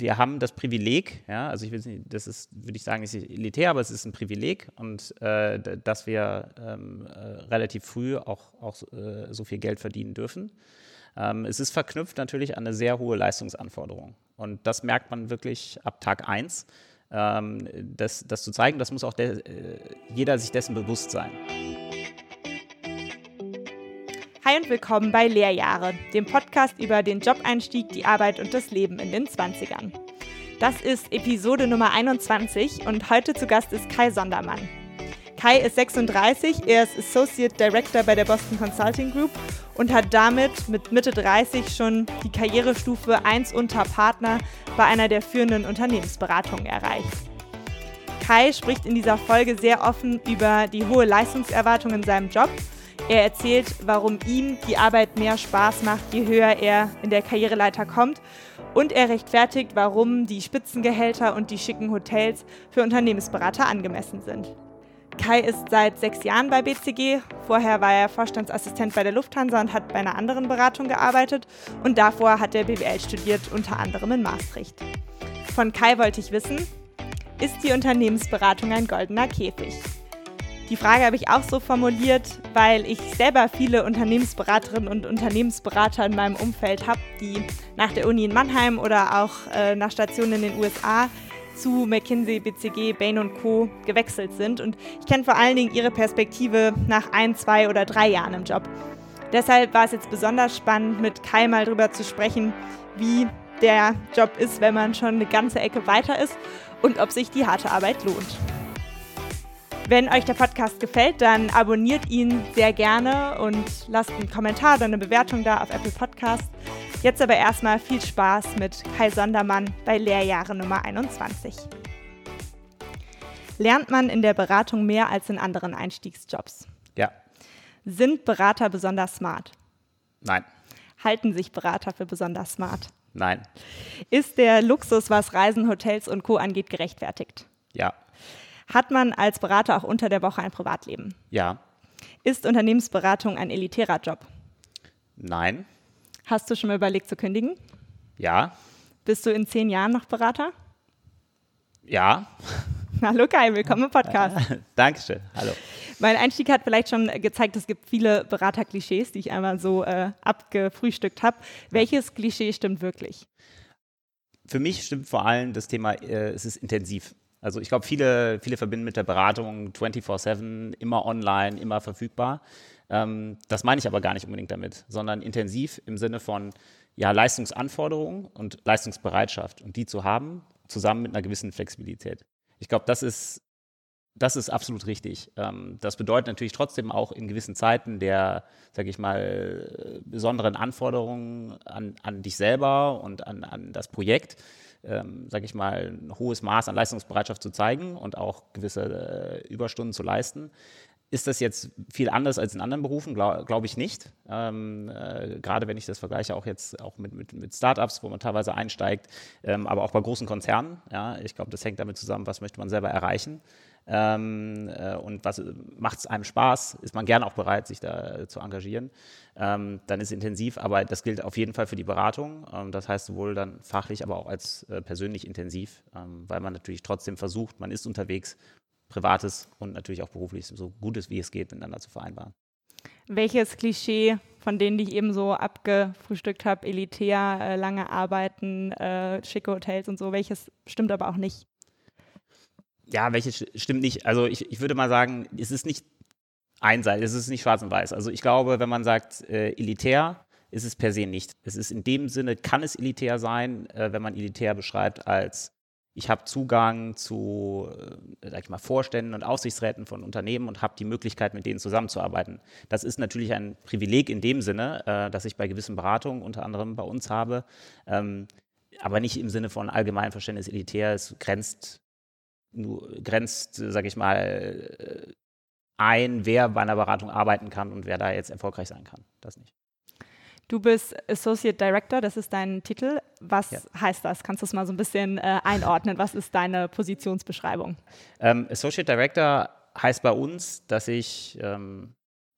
wir haben das Privileg, ja, also ich will nicht, das ist, würde ich sagen, nicht elitär, aber es ist ein Privileg und äh, dass wir ähm, äh, relativ früh auch, auch äh, so viel Geld verdienen dürfen. Ähm, es ist verknüpft natürlich an eine sehr hohe Leistungsanforderung. Und das merkt man wirklich ab Tag 1. Ähm, das, das zu zeigen, das muss auch der, äh, jeder sich dessen bewusst sein. Hi und willkommen bei Lehrjahre, dem Podcast über den Jobeinstieg, die Arbeit und das Leben in den 20ern. Das ist Episode Nummer 21 und heute zu Gast ist Kai Sondermann. Kai ist 36, er ist Associate Director bei der Boston Consulting Group und hat damit mit Mitte 30 schon die Karrierestufe 1 unter Partner bei einer der führenden Unternehmensberatungen erreicht. Kai spricht in dieser Folge sehr offen über die hohe Leistungserwartung in seinem Job er erzählt, warum ihm die Arbeit mehr Spaß macht, je höher er in der Karriereleiter kommt. Und er rechtfertigt, warum die Spitzengehälter und die schicken Hotels für Unternehmensberater angemessen sind. Kai ist seit sechs Jahren bei BCG. Vorher war er Vorstandsassistent bei der Lufthansa und hat bei einer anderen Beratung gearbeitet. Und davor hat er BWL studiert, unter anderem in Maastricht. Von Kai wollte ich wissen, ist die Unternehmensberatung ein goldener Käfig? Die Frage habe ich auch so formuliert, weil ich selber viele Unternehmensberaterinnen und Unternehmensberater in meinem Umfeld habe, die nach der Uni in Mannheim oder auch äh, nach Stationen in den USA zu McKinsey, BCG, Bain Co. gewechselt sind. Und ich kenne vor allen Dingen ihre Perspektive nach ein, zwei oder drei Jahren im Job. Deshalb war es jetzt besonders spannend, mit Kai mal darüber zu sprechen, wie der Job ist, wenn man schon eine ganze Ecke weiter ist und ob sich die harte Arbeit lohnt. Wenn euch der Podcast gefällt, dann abonniert ihn sehr gerne und lasst einen Kommentar oder eine Bewertung da auf Apple Podcast. Jetzt aber erstmal viel Spaß mit Kai Sondermann bei Lehrjahre Nummer 21. Lernt man in der Beratung mehr als in anderen Einstiegsjobs? Ja. Sind Berater besonders smart? Nein. Halten sich Berater für besonders smart? Nein. Ist der Luxus, was Reisen, Hotels und Co. angeht, gerechtfertigt? Ja. Hat man als Berater auch unter der Woche ein Privatleben? Ja. Ist Unternehmensberatung ein elitärer Job? Nein. Hast du schon mal überlegt zu kündigen? Ja. Bist du in zehn Jahren noch Berater? Ja. Hallo Kai, willkommen im Podcast. Dankeschön, hallo. Mein Einstieg hat vielleicht schon gezeigt, es gibt viele Beraterklischees, die ich einmal so äh, abgefrühstückt habe. Welches Klischee stimmt wirklich? Für mich stimmt vor allem das Thema, äh, es ist intensiv. Also ich glaube, viele, viele verbinden mit der Beratung 24-7, immer online, immer verfügbar. Ähm, das meine ich aber gar nicht unbedingt damit, sondern intensiv im Sinne von ja, Leistungsanforderungen und Leistungsbereitschaft und die zu haben, zusammen mit einer gewissen Flexibilität. Ich glaube, das ist, das ist absolut richtig. Ähm, das bedeutet natürlich trotzdem auch in gewissen Zeiten der, sage ich mal, besonderen Anforderungen an, an dich selber und an, an das Projekt ähm, sage ich mal, ein hohes Maß an Leistungsbereitschaft zu zeigen und auch gewisse äh, Überstunden zu leisten. Ist das jetzt viel anders als in anderen Berufen? Glaube glaub ich nicht. Ähm, äh, gerade wenn ich das vergleiche, auch jetzt auch mit, mit, mit Startups, wo man teilweise einsteigt, ähm, aber auch bei großen Konzernen. Ja, ich glaube, das hängt damit zusammen, was möchte man selber erreichen. Ähm, äh, und was macht es einem Spaß, ist man gerne auch bereit, sich da äh, zu engagieren. Ähm, dann ist intensiv, aber das gilt auf jeden Fall für die Beratung. Ähm, das heißt sowohl dann fachlich, aber auch als äh, persönlich intensiv, ähm, weil man natürlich trotzdem versucht, man ist unterwegs, privates und natürlich auch beruflich so gut es wie es geht miteinander zu vereinbaren. Welches Klischee von denen, die ich eben so abgefrühstückt habe, elitär, äh, lange arbeiten, äh, schicke Hotels und so, welches stimmt aber auch nicht? Ja, welche stimmt nicht. Also ich, ich würde mal sagen, es ist nicht einseitig, es ist nicht schwarz und weiß. Also ich glaube, wenn man sagt äh, elitär, ist es per se nicht. Es ist in dem Sinne, kann es elitär sein, äh, wenn man elitär beschreibt als ich habe Zugang zu, äh, sag ich mal, Vorständen und Aufsichtsräten von Unternehmen und habe die Möglichkeit, mit denen zusammenzuarbeiten. Das ist natürlich ein Privileg in dem Sinne, äh, dass ich bei gewissen Beratungen, unter anderem bei uns habe, ähm, aber nicht im Sinne von allgemeinem Verständnis elitär. Es grenzt grenzt, sage ich mal, ein, wer bei einer Beratung arbeiten kann und wer da jetzt erfolgreich sein kann. Das nicht. Du bist Associate Director, das ist dein Titel. Was ja. heißt das? Kannst du es mal so ein bisschen äh, einordnen? Was ist deine Positionsbeschreibung? Ähm, Associate Director heißt bei uns, dass ich, ähm,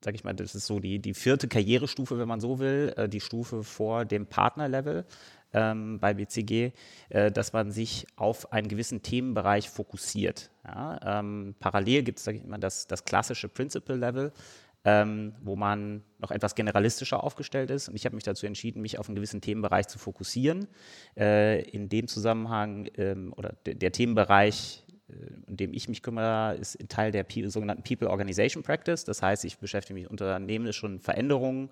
sage ich mal, das ist so die, die vierte Karrierestufe, wenn man so will, äh, die Stufe vor dem Partnerlevel. Ähm, bei BCG, äh, dass man sich auf einen gewissen Themenbereich fokussiert. Ja? Ähm, parallel gibt es, mal, das, das klassische Principal-Level, ähm, wo man noch etwas generalistischer aufgestellt ist. Und ich habe mich dazu entschieden, mich auf einen gewissen Themenbereich zu fokussieren. Äh, in dem Zusammenhang ähm, oder de der Themenbereich, äh, in dem ich mich kümmere, ist Teil der sogenannten People Organization Practice. Das heißt, ich beschäftige mich mit unternehmerischen Veränderungen,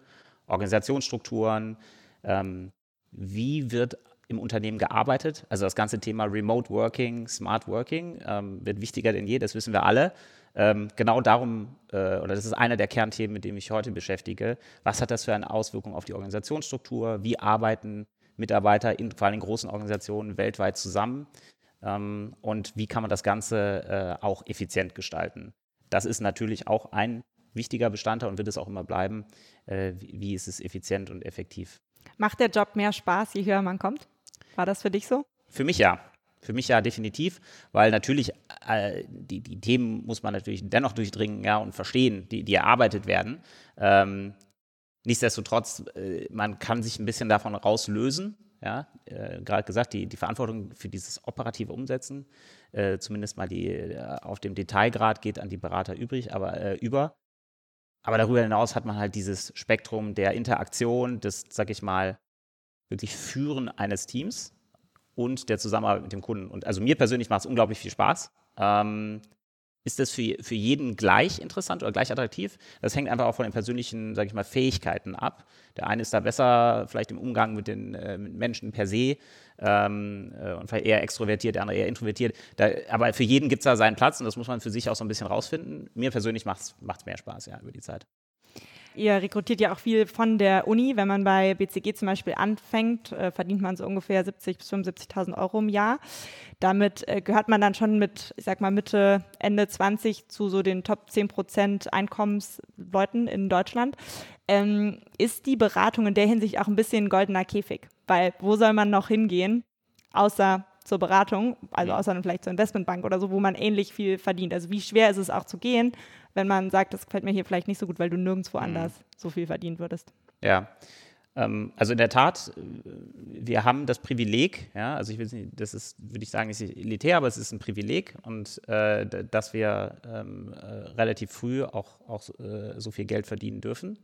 Organisationsstrukturen. Ähm, wie wird im Unternehmen gearbeitet? Also das ganze Thema Remote Working, Smart Working ähm, wird wichtiger denn je, das wissen wir alle. Ähm, genau darum, äh, oder das ist einer der Kernthemen, mit dem ich heute beschäftige. Was hat das für eine Auswirkung auf die Organisationsstruktur? Wie arbeiten Mitarbeiter in vor allem großen Organisationen weltweit zusammen? Ähm, und wie kann man das Ganze äh, auch effizient gestalten? Das ist natürlich auch ein wichtiger Bestandteil und wird es auch immer bleiben. Äh, wie, wie ist es effizient und effektiv? Macht der Job mehr Spaß, je höher man kommt? War das für dich so? Für mich ja. Für mich ja definitiv, weil natürlich äh, die, die Themen muss man natürlich dennoch durchdringen ja, und verstehen, die, die erarbeitet werden. Ähm, nichtsdestotrotz, äh, man kann sich ein bisschen davon rauslösen. Ja, äh, gerade gesagt, die, die Verantwortung für dieses operative Umsetzen, äh, zumindest mal die äh, auf dem Detailgrad geht an die Berater übrig, aber äh, über. Aber darüber hinaus hat man halt dieses Spektrum der Interaktion, des, sag ich mal, wirklich Führen eines Teams und der Zusammenarbeit mit dem Kunden. Und also mir persönlich macht es unglaublich viel Spaß. Ähm, ist das für, für jeden gleich interessant oder gleich attraktiv? Das hängt einfach auch von den persönlichen, sage ich mal, Fähigkeiten ab. Der eine ist da besser vielleicht im Umgang mit den äh, mit Menschen per se ähm, äh, und vielleicht eher extrovertiert, der andere eher introvertiert. Da, aber für jeden gibt es da seinen Platz und das muss man für sich auch so ein bisschen rausfinden. Mir persönlich macht es mehr Spaß, ja, über die Zeit. Ihr rekrutiert ja auch viel von der Uni. Wenn man bei BCG zum Beispiel anfängt, äh, verdient man so ungefähr 70.000 bis 75.000 Euro im Jahr. Damit äh, gehört man dann schon mit, ich sag mal, Mitte, Ende 20 zu so den Top 10 Prozent Einkommensleuten in Deutschland. Ähm, ist die Beratung in der Hinsicht auch ein bisschen ein goldener Käfig? Weil wo soll man noch hingehen, außer zur Beratung, also außer dann vielleicht zur Investmentbank oder so, wo man ähnlich viel verdient. Also wie schwer ist es auch zu gehen, wenn man sagt, das gefällt mir hier vielleicht nicht so gut, weil du nirgendwo mhm. anders so viel verdient würdest. Ja. Ähm, also in der Tat, äh, wir haben das Privileg, ja, also ich will nicht, das ist, würde ich sagen, ist elitär, aber es ist ein Privileg und äh, dass wir ähm, äh, relativ früh auch, auch äh, so viel Geld verdienen dürfen.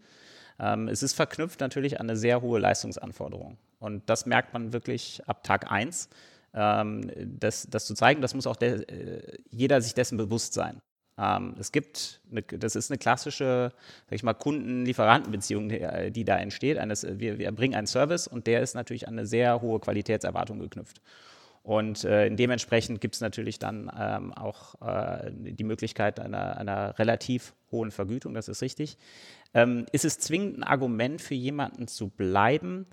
Ähm, es ist verknüpft natürlich an eine sehr hohe Leistungsanforderung. Und das merkt man wirklich ab Tag 1 ähm, das, das zu zeigen, das muss auch der, äh, jeder sich dessen bewusst sein. Ähm, es gibt, eine, das ist eine klassische, sag ich mal, Kunden-Lieferanten-Beziehung, die, äh, die, da entsteht. Eines, wir, wir bringen einen Service und der ist natürlich an eine sehr hohe Qualitätserwartung geknüpft. Und äh, dementsprechend gibt es natürlich dann ähm, auch äh, die Möglichkeit einer, einer, relativ hohen Vergütung, das ist richtig. Ähm, ist es zwingend ein Argument für jemanden zu bleiben?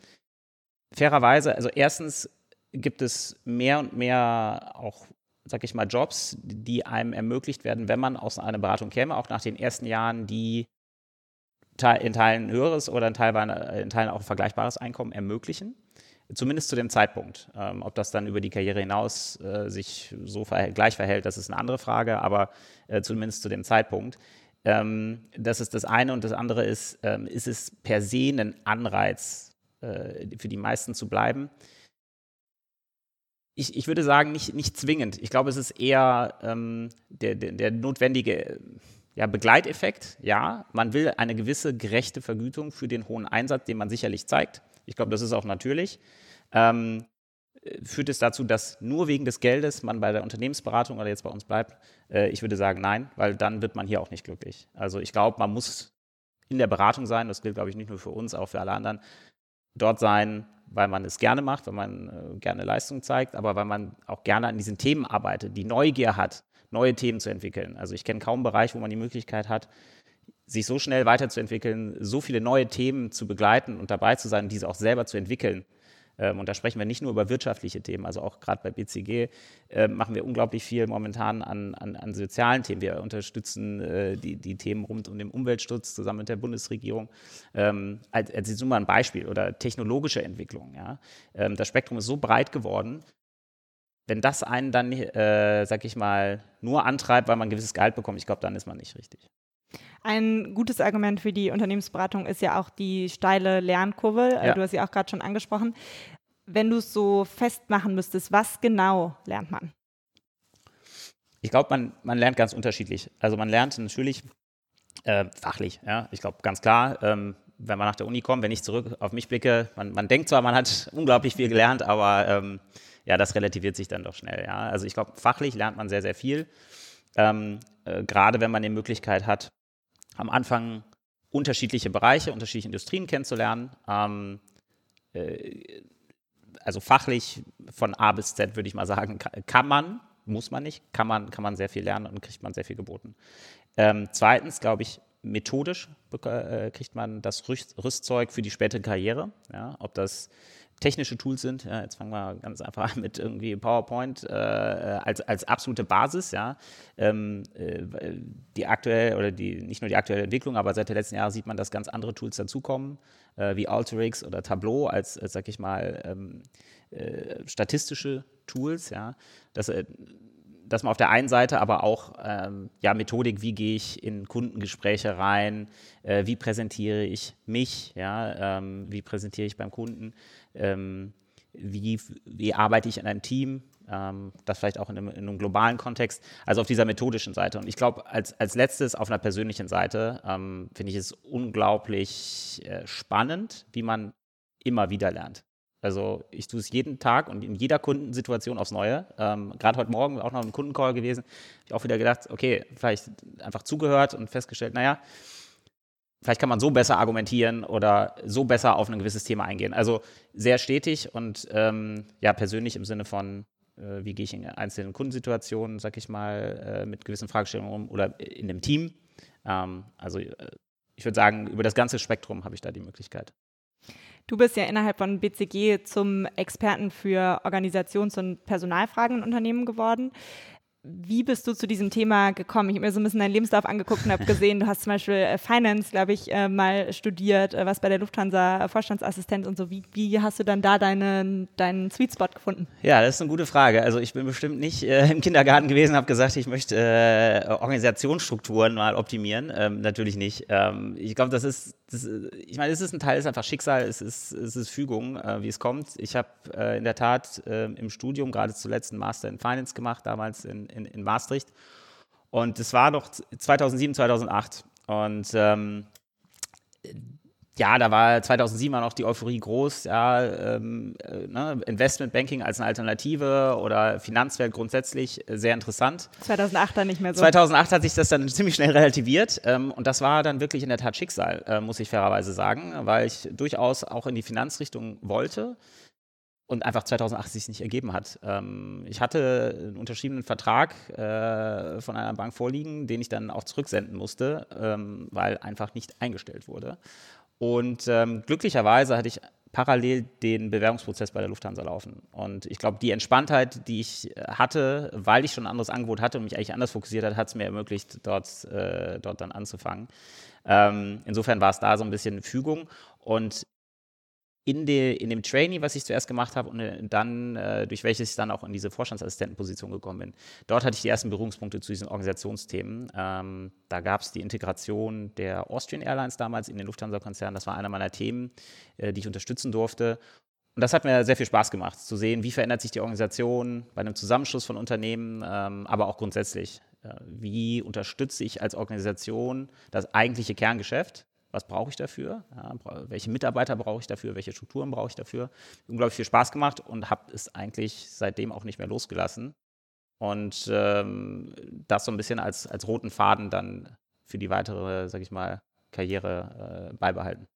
Fairerweise, also erstens gibt es mehr und mehr auch, sag ich mal, Jobs, die einem ermöglicht werden, wenn man aus einer Beratung käme, auch nach den ersten Jahren, die in Teilen höheres oder in Teilen, in Teilen auch ein vergleichbares Einkommen ermöglichen. Zumindest zu dem Zeitpunkt. Ähm, ob das dann über die Karriere hinaus äh, sich so verhält, gleich verhält, das ist eine andere Frage, aber äh, zumindest zu dem Zeitpunkt. Ähm, das ist das eine und das andere ist, ähm, ist es per se ein Anreiz äh, für die meisten zu bleiben? ich, ich würde sagen, nicht, nicht zwingend. Ich glaube, es ist eher ähm, der, der, der, notwendige ja, Begleiteffekt. Ja, man will eine gewisse gerechte Vergütung für den hohen Einsatz, den man sicherlich zeigt. Ich glaube, das ist auch natürlich. Ähm, führt es dazu, dass nur wegen des Geldes man bei der Unternehmensberatung oder jetzt bei uns bleibt? Äh, ich würde sagen, nein, weil dann wird man hier auch nicht glücklich. Also ich glaube, man muss in der Beratung sein, das gilt, glaube ich, nicht nur für uns, auch für alle anderen, dort sein, weil man es gerne macht, weil man äh, gerne Leistung zeigt, aber weil man auch gerne an diesen Themen arbeitet, die Neugier hat, neue Themen zu entwickeln. Also ich kenne kaum einen Bereich, wo man die Möglichkeit hat, sich so schnell weiterzuentwickeln, so viele neue Themen zu begleiten und dabei zu sein, diese auch selber zu entwickeln. Ähm, und da sprechen wir nicht nur über wirtschaftliche Themen, also auch gerade bei BCG äh, machen wir unglaublich viel momentan an, an, an sozialen Themen. Wir unterstützen äh, die, die, Themen rund um den Umweltschutz zusammen mit der Bundesregierung. Ähm, als, als jetzt nur mal ein Beispiel oder technologische Entwicklung. Ja? Ähm, das Spektrum ist so breit geworden, wenn das einen dann, äh, sag ich mal, nur antreibt, weil man ein gewisses Gehalt bekommt, ich glaube, dann ist man nicht richtig. Ein gutes Argument für die Unternehmensberatung ist ja auch die steile Lernkurve. Äh, ja. Du hast sie auch gerade schon angesprochen. wenn du es so festmachen müsstest, was genau lernt man? Ich glaube, man, man lernt ganz unterschiedlich. Also man lernt natürlich äh, fachlich, ja, ich glaube ganz klar, ähm, wenn man nach der Uni kommt, wenn ich zurück auf mich blicke, man, man denkt zwar, man hat unglaublich viel gelernt, aber ähm, ja, das relativiert sich dann doch schnell. Ja. Also ich glaube, fachlich lernt man sehr, sehr viel. Ähm, äh, gerade wenn man die Möglichkeit hat, am Anfang unterschiedliche Bereiche, unterschiedliche Industrien kennenzulernen. Ähm, äh, also fachlich von A bis Z würde ich mal sagen, kann man, muss man nicht, kann man, kann man sehr viel lernen und kriegt man sehr viel geboten. Ähm, zweitens, glaube ich, methodisch äh, kriegt man das Rüstzeug für die spätere Karriere. Ja, ob das technische Tools sind. Ja, jetzt fangen wir ganz einfach an mit irgendwie PowerPoint äh, als, als absolute Basis. Ja. Ähm, äh, die aktuell oder die nicht nur die aktuelle Entwicklung, aber seit den letzten Jahren sieht man, dass ganz andere Tools dazukommen, äh, wie Alteryx oder Tableau als, als sag ich mal, ähm, äh, statistische Tools. Ja. Das, äh, dass man auf der einen Seite aber auch ähm, ja, Methodik, wie gehe ich in Kundengespräche rein, äh, wie präsentiere ich mich, ja, ähm, wie präsentiere ich beim Kunden, ähm, wie, wie arbeite ich in einem Team, ähm, das vielleicht auch in einem, in einem, globalen Kontext, also auf dieser methodischen Seite. Und ich glaube, als, als letztes auf einer persönlichen Seite ähm, finde ich es unglaublich äh, spannend, wie man immer wieder lernt. Also ich tue es jeden Tag und in jeder Kundensituation aufs Neue. Ähm, Gerade heute Morgen auch noch ein Kundencall gewesen. Habe ich auch wieder gedacht, okay, vielleicht einfach zugehört und festgestellt, naja, vielleicht kann man so besser argumentieren oder so besser auf ein gewisses Thema eingehen. Also sehr stetig und ähm, ja, persönlich im Sinne von, äh, wie gehe ich in einzelnen Kundensituationen, sag ich mal, äh, mit gewissen Fragestellungen um oder in dem Team. Ähm, also äh, ich würde sagen, über das ganze Spektrum habe ich da die Möglichkeit. Du bist ja innerhalb von BCG zum Experten für Organisations- und Personalfragen in Unternehmen geworden. Wie bist du zu diesem Thema gekommen? Ich habe mir so ein bisschen deinen Lebenslauf angeguckt und habe gesehen, du hast zum Beispiel äh, Finance, glaube ich, äh, mal studiert, äh, was bei der Lufthansa Vorstandsassistent und so. Wie, wie hast du dann da deine, deinen Sweet Spot gefunden? Ja, das ist eine gute Frage. Also ich bin bestimmt nicht äh, im Kindergarten gewesen, habe gesagt, ich möchte äh, Organisationsstrukturen mal optimieren. Ähm, natürlich nicht. Ähm, ich glaube, das ist, das, ich meine, es ist ein Teil, es ist einfach Schicksal, es ist, es ist Fügung, äh, wie es kommt. Ich habe in der Tat im Studium gerade zuletzt einen Master in Finance gemacht, damals in in, in Maastricht. Und es war noch 2007, 2008. Und ähm, ja, da war 2007 noch die Euphorie groß, ja, ähm, äh, ne, Investmentbanking als eine Alternative oder Finanzwelt grundsätzlich äh, sehr interessant. 2008 dann nicht mehr so. 2008 hat sich das dann ziemlich schnell relativiert ähm, und das war dann wirklich in der Tat Schicksal, äh, muss ich fairerweise sagen, weil ich durchaus auch in die Finanzrichtung wollte und einfach 2008 sich nicht ergeben hat. Ähm, ich hatte einen unterschriebenen Vertrag äh, von einer Bank vorliegen, den ich dann auch zurücksenden musste, ähm, weil einfach nicht eingestellt wurde. Und ähm, glücklicherweise hatte ich parallel den Bewerbungsprozess bei der Lufthansa laufen. Und ich glaube, die Entspanntheit, die ich äh, hatte, weil ich schon ein anderes Angebot hatte und mich eigentlich anders fokussiert hat, hat es mir ermöglicht, dort, äh, dort dann anzufangen. Insofern war es da so ein bisschen Fügung. Und in, de, in dem Trainee, was ich zuerst gemacht habe und äh, dann, äh, durch welches ich dann auch in diese Vorstandsassistentenposition gekommen bin. Dort hatte ich die ersten Berührungspunkte zu diesen Organisationsthemen. Ähm, da gab es die Integration der Austrian Airlines damals in den Lufthansa-Konzern. Das war einer meiner Themen, äh, die ich unterstützen durfte. Und das hat mir sehr viel Spaß gemacht, zu sehen, wie verändert sich die Organisation bei einem Zusammenschluss von Unternehmen, ähm, aber auch grundsätzlich. Äh, wie unterstütze ich als Organisation das eigentliche Kerngeschäft? Was brauche ich dafür, ja, welche Mitarbeiter brauche ich dafür, welche Strukturen brauche ich dafür. Unglaublich viel Spaß gemacht und habe es eigentlich seitdem auch nicht mehr losgelassen. Und ähm, das so ein bisschen als, als roten Faden dann für die weitere, sag ich mal, Karriere äh, beibehalten.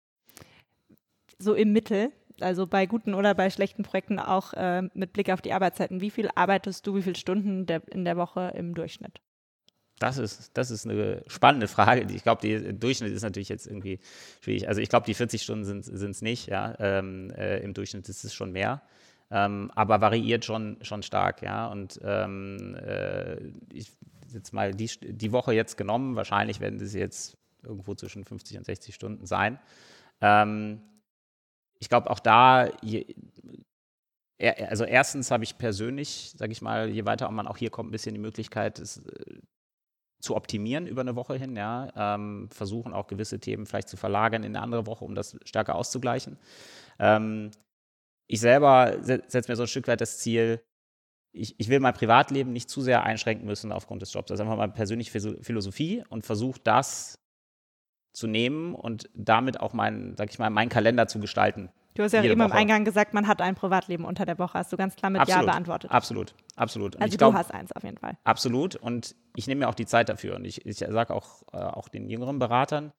So im Mittel, also bei guten oder bei schlechten Projekten auch äh, mit Blick auf die Arbeitszeiten, wie viel arbeitest du, wie viele Stunden der, in der Woche im Durchschnitt? Das ist, das ist eine spannende Frage. Ich glaube, der Durchschnitt ist natürlich jetzt irgendwie schwierig. Also ich glaube, die 40 Stunden sind es nicht. Ja? Ähm, äh, Im Durchschnitt ist es schon mehr. Ähm, aber variiert schon, schon stark. Ja? Und ähm, äh, ich jetzt mal die, die Woche jetzt genommen. Wahrscheinlich werden es jetzt irgendwo zwischen 50 und 60 Stunden sein. Ähm, ich glaube, auch da, je, also erstens habe ich persönlich, sage ich mal, je weiter man auch hier kommt, ein bisschen die Möglichkeit, es äh, zu optimieren über eine Woche hin, ja, ähm, versuchen auch gewisse Themen vielleicht zu verlagern in eine andere Woche, um das stärker auszugleichen. Ähm, ich selber setze mir so ein Stück weit das Ziel, ich, ich will mein Privatleben nicht zu sehr einschränken müssen aufgrund des Jobs. Das ist einfach mal persönliche Philosophie und versuche das zu nehmen und damit auch meinen, sag ich mal, meinen Kalender zu gestalten. Du hast ja eben Woche. im Eingang gesagt, man hat ein Privatleben unter der Woche. Hast du ganz klar mit absolut, Ja beantwortet. Absolut, absolut. Und also du glaub, hast eins auf jeden Fall. Absolut. Und ich nehme mir auch die Zeit dafür. Und ich, ich sage auch, äh, auch den jüngeren Beratern,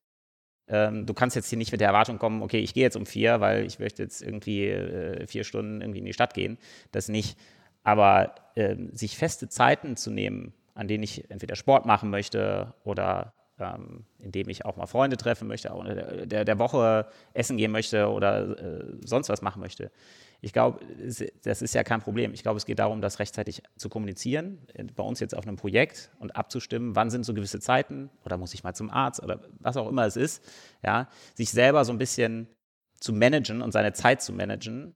ähm, du kannst jetzt hier nicht mit der Erwartung kommen, okay, ich gehe jetzt um vier, weil ich möchte jetzt irgendwie äh, vier Stunden irgendwie in die Stadt gehen. Das nicht. Aber äh, sich feste Zeiten zu nehmen, an denen ich entweder Sport machen möchte oder ähm, indem ich auch mal Freunde treffen möchte, auch der, der, Woche essen gehen möchte oder äh, sonst was machen möchte. Ich glaube, das ist ja kein Problem. Ich glaube, es geht darum, das rechtzeitig zu kommunizieren, äh, bei uns jetzt auf einem Projekt und abzustimmen, wann sind so gewisse Zeiten oder muss ich mal zum Arzt oder was auch immer es ist. Ja, sich selber so ein bisschen zu managen und seine Zeit zu managen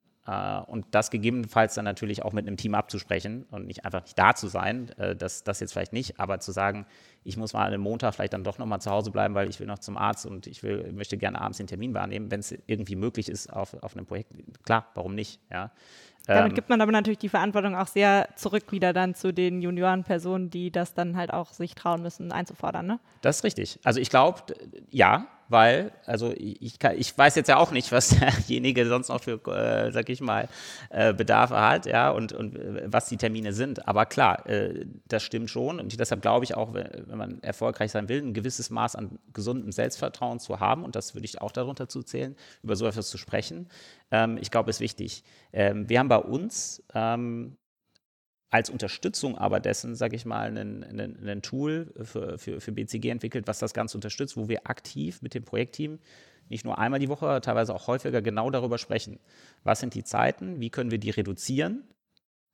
und das gegebenenfalls dann natürlich auch mit einem Team abzusprechen und nicht einfach nicht da zu sein, äh, das, das jetzt vielleicht nicht, aber zu sagen, ich muss mal am Montag vielleicht dann doch nochmal zu Hause bleiben, weil ich will noch zum Arzt und ich will, möchte gerne abends den Termin wahrnehmen, wenn es irgendwie möglich ist auf, auf einem Projekt. Klar, warum nicht? Ja. Damit ähm, gibt man aber natürlich die Verantwortung auch sehr zurück wieder dann zu den Juniorenpersonen, die das dann halt auch sich trauen müssen einzufordern, ne? Das ist richtig. Also ich glaube, ja, weil, also ich, kann, ich weiß jetzt ja auch nicht, was derjenige sonst noch für, äh, sag ich mal, äh, Bedarfe hat, ja, und, und äh, was die Termine sind. Aber klar, äh, das stimmt schon. Und deshalb glaube ich auch, wenn, man erfolgreich sein will, ein gewisses Maß an gesundem Selbstvertrauen zu haben, und das würde ich auch darunter zu zählen, über so etwas zu sprechen, ähm, ich glaube, ist wichtig. Ähm, wir haben bei uns ähm, als Unterstützung aber dessen, sage ich mal, ein Tool für, für, für BCG entwickelt, was das Ganze unterstützt, wo wir aktiv mit dem Projektteam nicht nur einmal die Woche, teilweise auch häufiger genau darüber sprechen. Was sind die Zeiten? Wie können wir die reduzieren?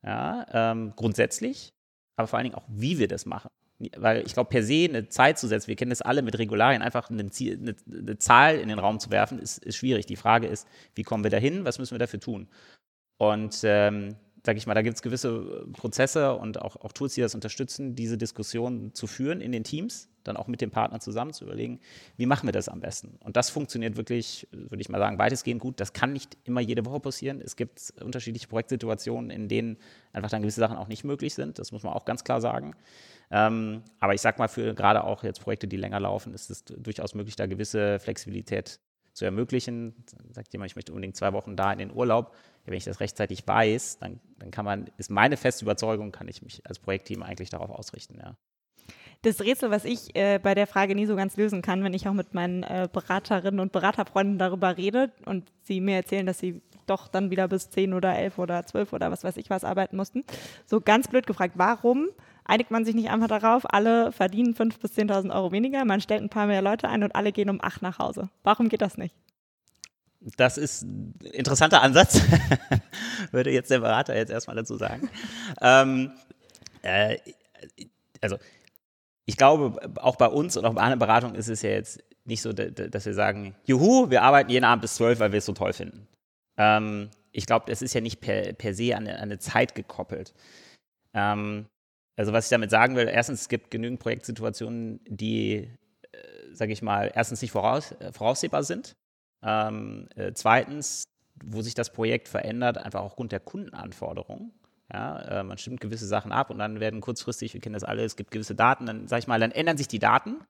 Ja, ähm, grundsätzlich, aber vor allen Dingen auch, wie wir das machen. Weil ich glaube, per se eine Zeit zu setzen, wir kennen das alle mit Regularien, einfach eine, Ziel, eine, eine Zahl in den Raum zu werfen, ist, ist, schwierig. Die Frage ist, wie kommen wir dahin? Was müssen wir dafür tun? Und ähm, sage ich mal, da gibt es gewisse äh, Prozesse und auch, auch Tools, die das unterstützen, diese Diskussion zu führen in den Teams, dann auch mit dem Partner zusammen zu überlegen, wie machen wir das am besten. Und das funktioniert wirklich, würde ich mal sagen, weitestgehend gut. Das kann nicht immer jede Woche passieren. Es gibt unterschiedliche Projektsituationen, in denen einfach dann gewisse Sachen auch nicht möglich sind. Das muss man auch ganz klar sagen. Ähm, aber ich sage mal, für gerade auch jetzt Projekte, die länger laufen, ist es durchaus möglich, da gewisse Flexibilität zu ermöglichen. Sagt jemand, ich möchte unbedingt zwei Wochen da in den Urlaub ja, wenn ich das rechtzeitig weiß, dann, dann kann man, ist meine feste Überzeugung, kann ich mich als Projektteam eigentlich darauf ausrichten, ja. Das Rätsel, was ich äh, bei der Frage nie so ganz lösen kann, wenn ich auch mit meinen äh, Beraterinnen und Beraterfreunden darüber rede und sie mir erzählen, dass sie doch dann wieder bis 10 oder 11 oder 12 oder was weiß ich was arbeiten mussten. So ganz blöd gefragt, warum einigt man sich nicht einfach darauf, alle verdienen 5.000 bis 10.000 Euro weniger, man stellt ein paar mehr Leute ein und alle gehen um 8 nach Hause? Warum geht das nicht? Das ist ein interessanter Ansatz, würde jetzt der Berater jetzt erstmal dazu sagen. ähm, äh, also, ich glaube, auch bei uns und auch bei einer Beratung ist es ja jetzt nicht so, dass wir sagen, juhu, wir arbeiten jeden Abend bis zwölf, weil wir es so toll finden. Ähm, ich glaube, es ist ja nicht per, per se an eine, an eine Zeit gekoppelt. Ähm, also was ich damit sagen will, erstens, es gibt genügend Projektsituationen, die, äh, sage ich mal, erstens nicht voraus, äh, voraussehbar sind. Ähm, äh, zweitens, wo sich das Projekt verändert, einfach aufgrund der Kundenanforderungen. Ja, äh, man stimmt gewisse Sachen ab und dann werden kurzfristig, wir kennen das alle, es gibt gewisse Daten, dann sage ich mal, dann ändern sich die Daten.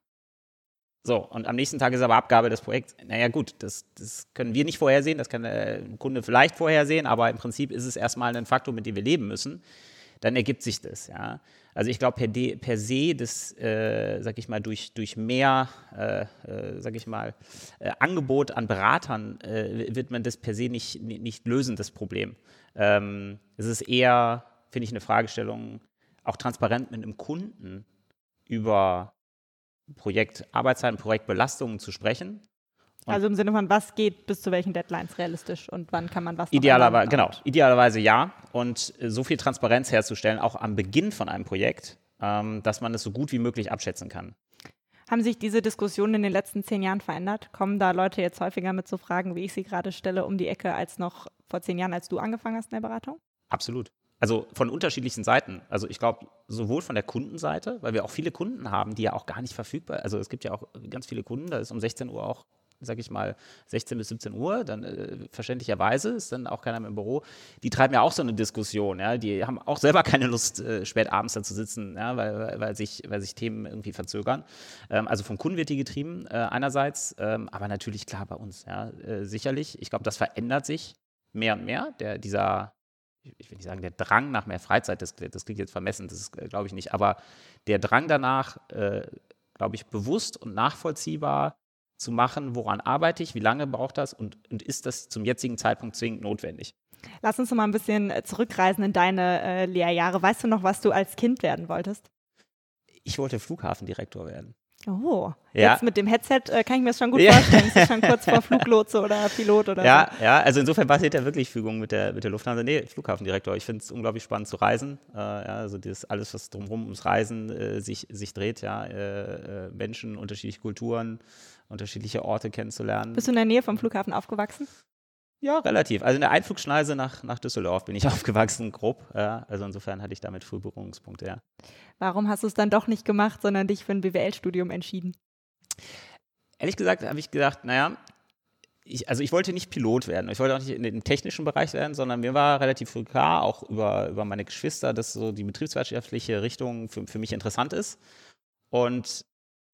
So, und am nächsten Tag ist aber Abgabe des Projekts. Naja, gut, das, das können wir nicht vorhersehen, das kann der Kunde vielleicht vorhersehen, aber im Prinzip ist es erstmal ein Faktor, mit dem wir leben müssen. Dann ergibt sich das, ja. Also ich glaube per, per se, das, äh, sag ich mal, durch, durch mehr, äh, äh, sag ich mal, äh, Angebot an Beratern äh, wird man das per se nicht, nicht lösen, das Problem. Ähm, es ist eher, finde ich, eine Fragestellung, auch transparent mit einem Kunden über Projektarbeitszeiten, Projektbelastungen zu sprechen also im Sinne von, was geht bis zu welchen Deadlines realistisch und wann kann man was Idealerweise, genau, idealerweise ja. Und äh, so viel Transparenz herzustellen, auch am Beginn von einem Projekt, ähm, dass man es so gut wie möglich abschätzen kann. Haben sich diese Diskussionen in den letzten zehn Jahren verändert? Kommen da Leute jetzt häufiger mit so Fragen, wie ich sie gerade stelle, um die Ecke als noch vor zehn Jahren, als du angefangen hast in der Beratung? Absolut. Also von unterschiedlichsten Seiten. Also ich glaube, sowohl von der Kundenseite, weil wir auch viele Kunden haben, die ja auch gar nicht verfügbar, also es gibt ja auch ganz viele Kunden, da ist um 16 Uhr auch sag ich mal, 16 bis 17 Uhr, dann äh, verständlicherweise ist dann auch keiner mehr im Büro. Die treiben ja auch so eine Diskussion, ja. Die haben auch selber keine Lust, äh, spät abends da zu sitzen, ja, weil, weil, sich, weil sich Themen irgendwie verzögern. Ähm, also vom Kunden wird die getrieben, äh, einerseits, ähm, aber natürlich klar bei uns, ja, äh, sicherlich. Ich glaube, das verändert sich mehr und mehr. Der, dieser, ich will nicht sagen, der Drang nach mehr Freizeit, das, das klingt jetzt vermessen, das äh, glaube ich nicht, aber der Drang danach, äh, glaube ich, bewusst und nachvollziehbar zu machen, woran arbeite ich, wie lange braucht das und, und ist das zum jetzigen Zeitpunkt zwingend notwendig. Lass uns noch mal ein bisschen äh, zurückreisen in deine äh, Lehrjahre. Weißt du noch, was du als Kind werden wolltest? Ich wollte Flughafendirektor werden. Oh, ja. jetzt mit dem Headset äh, kann ich mir das schon gut ja. vorstellen. Ist das schon kurz vor Fluglotse oder Pilot oder ja, so? Ja, also insofern basiert ja wirklich Fügung mit der, mit der Lufthansa. Nee, Flughafendirektor. Ich finde es unglaublich spannend zu reisen. Äh, also das alles, was drumherum ums Reisen äh, sich, sich dreht, ja. Äh, äh, Menschen, unterschiedliche Kulturen, unterschiedliche Orte kennenzulernen. Bist du in der Nähe vom Flughafen aufgewachsen? Ja, relativ. Also in der Einflugschneise nach, nach Düsseldorf bin ich aufgewachsen, grob. Ja, also insofern hatte ich damit früh Berührungspunkte, ja. Warum hast du es dann doch nicht gemacht, sondern dich für ein BWL-Studium entschieden? Ehrlich gesagt habe ich gedacht, naja, ich, also ich wollte nicht Pilot werden. Ich wollte auch nicht in den technischen Bereich werden, sondern mir war relativ früh klar, auch über, über meine Geschwister, dass so die betriebswirtschaftliche Richtung für, für mich interessant ist. Und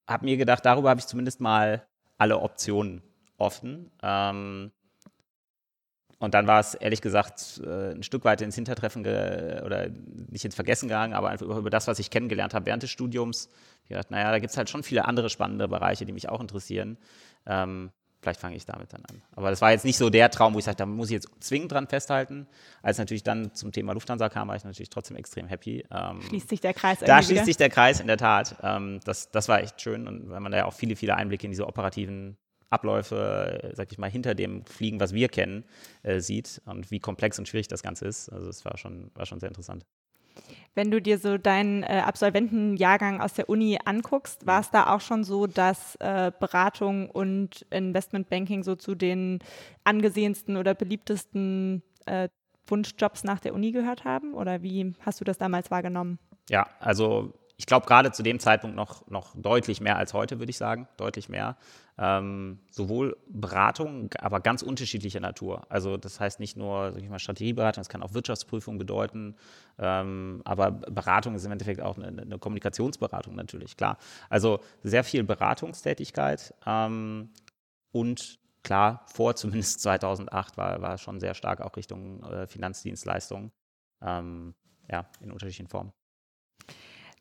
habe mir gedacht, darüber habe ich zumindest mal alle Optionen offen. Ähm, und dann war es ehrlich gesagt äh, ein Stück weit ins Hintertreffen oder nicht ins Vergessen gegangen, aber einfach über, das, was ich kennengelernt habe während des Studiums. Ich dachte, naja, da gibt es halt schon viele andere spannende Bereiche, die mich auch interessieren. Ähm, vielleicht fange ich damit dann an. Aber das war jetzt nicht so der Traum, wo ich sagte, da muss ich jetzt zwingend dran festhalten. Als natürlich dann zum Thema Lufthansa kam, war ich natürlich trotzdem extrem happy. Ähm, schließt sich der Kreis Da schließt wieder? sich der Kreis, in der Tat. Ähm, das, das war echt schön und weil man da ja auch viele, viele Einblicke in diese operativen Abläufe, sag ich mal, hinter dem Fliegen, was wir kennen, äh, sieht und wie komplex und schwierig das Ganze ist. Also es war schon, war schon sehr interessant. Wenn du dir so deinen äh, Absolventenjahrgang aus der Uni anguckst, war es da auch schon so, dass äh, Beratung und Investmentbanking so zu den angesehensten oder beliebtesten äh, Wunschjobs nach der Uni gehört haben? Oder wie hast du das damals wahrgenommen? Ja, also ich glaube gerade zu dem Zeitpunkt noch, noch deutlich mehr als heute, würde ich sagen, deutlich mehr. Ähm, sowohl Beratung, aber ganz unterschiedlicher Natur. Also das heißt nicht nur ich mal, Strategieberatung, das kann auch Wirtschaftsprüfung bedeuten, ähm, aber Beratung ist im Endeffekt auch eine, eine, Kommunikationsberatung natürlich, klar. Also sehr viel Beratungstätigkeit ähm, und klar, vor zumindest 2008 war, war schon sehr stark auch Richtung äh, Finanzdienstleistungen, ähm, ja, in unterschiedlichen Formen.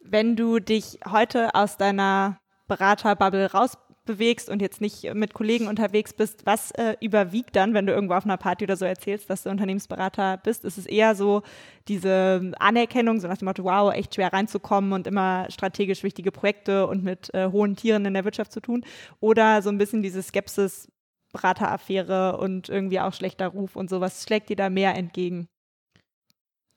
Wenn du dich heute aus deiner Beraterbubble raus bewegst und jetzt nicht mit Kollegen unterwegs bist, was äh, überwiegt dann, wenn du irgendwo auf einer Party oder so erzählst, dass du Unternehmensberater bist? Ist es eher so diese Anerkennung, so nach dem Motto, wow, echt schwer reinzukommen und immer strategisch wichtige Projekte und mit äh, hohen Tieren in der Wirtschaft zu tun? Oder so ein bisschen diese Skepsis, Berateraffäre und irgendwie auch schlechter Ruf und sowas, schlägt dir da mehr entgegen?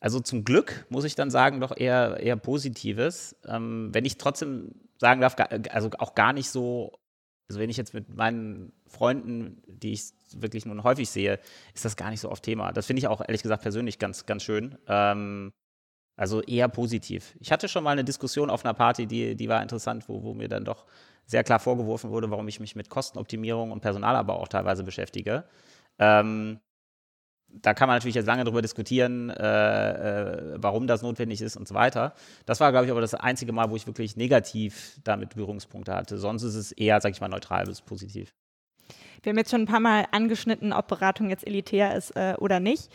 Also zum Glück muss ich dann sagen, doch eher, eher Positives. Ähm, wenn ich trotzdem sagen darf, also auch gar nicht so also wenn ich jetzt mit meinen Freunden, die ich wirklich nun häufig sehe, ist das gar nicht so oft Thema. Das finde ich auch ehrlich gesagt persönlich ganz, ganz schön. Ähm, also eher positiv. Ich hatte schon mal eine Diskussion auf einer Party, die, die war interessant, wo, wo mir dann doch sehr klar vorgeworfen wurde, warum ich mich mit Kostenoptimierung und Personalabbau auch teilweise beschäftige. Ähm, da kann man natürlich jetzt lange darüber diskutieren, äh, äh, warum das notwendig ist und so weiter. Das war, glaube ich, aber das einzige Mal, wo ich wirklich negativ damit Berührungspunkte hatte. Sonst ist es eher, sage ich mal, neutral bis positiv. Wir haben jetzt schon ein paar Mal angeschnitten, ob Beratung jetzt elitär ist äh, oder nicht.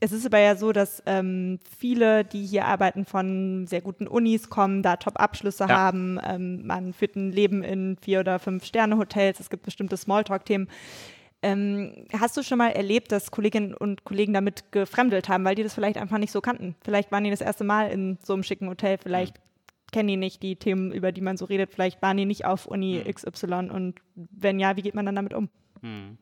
Es ist aber ja so, dass ähm, viele, die hier arbeiten, von sehr guten Unis kommen, da Top-Abschlüsse ja. haben. Ähm, man führt ein Leben in vier- oder fünf-Sterne-Hotels. Es gibt bestimmte Smalltalk-Themen. Ähm, hast du schon mal erlebt, dass Kolleginnen und Kollegen damit gefremdelt haben, weil die das vielleicht einfach nicht so kannten? Vielleicht waren die das erste Mal in so einem schicken Hotel, vielleicht mhm. kennen die nicht die Themen, über die man so redet, vielleicht waren die nicht auf Uni mhm. XY und wenn ja, wie geht man dann damit um? Mhm.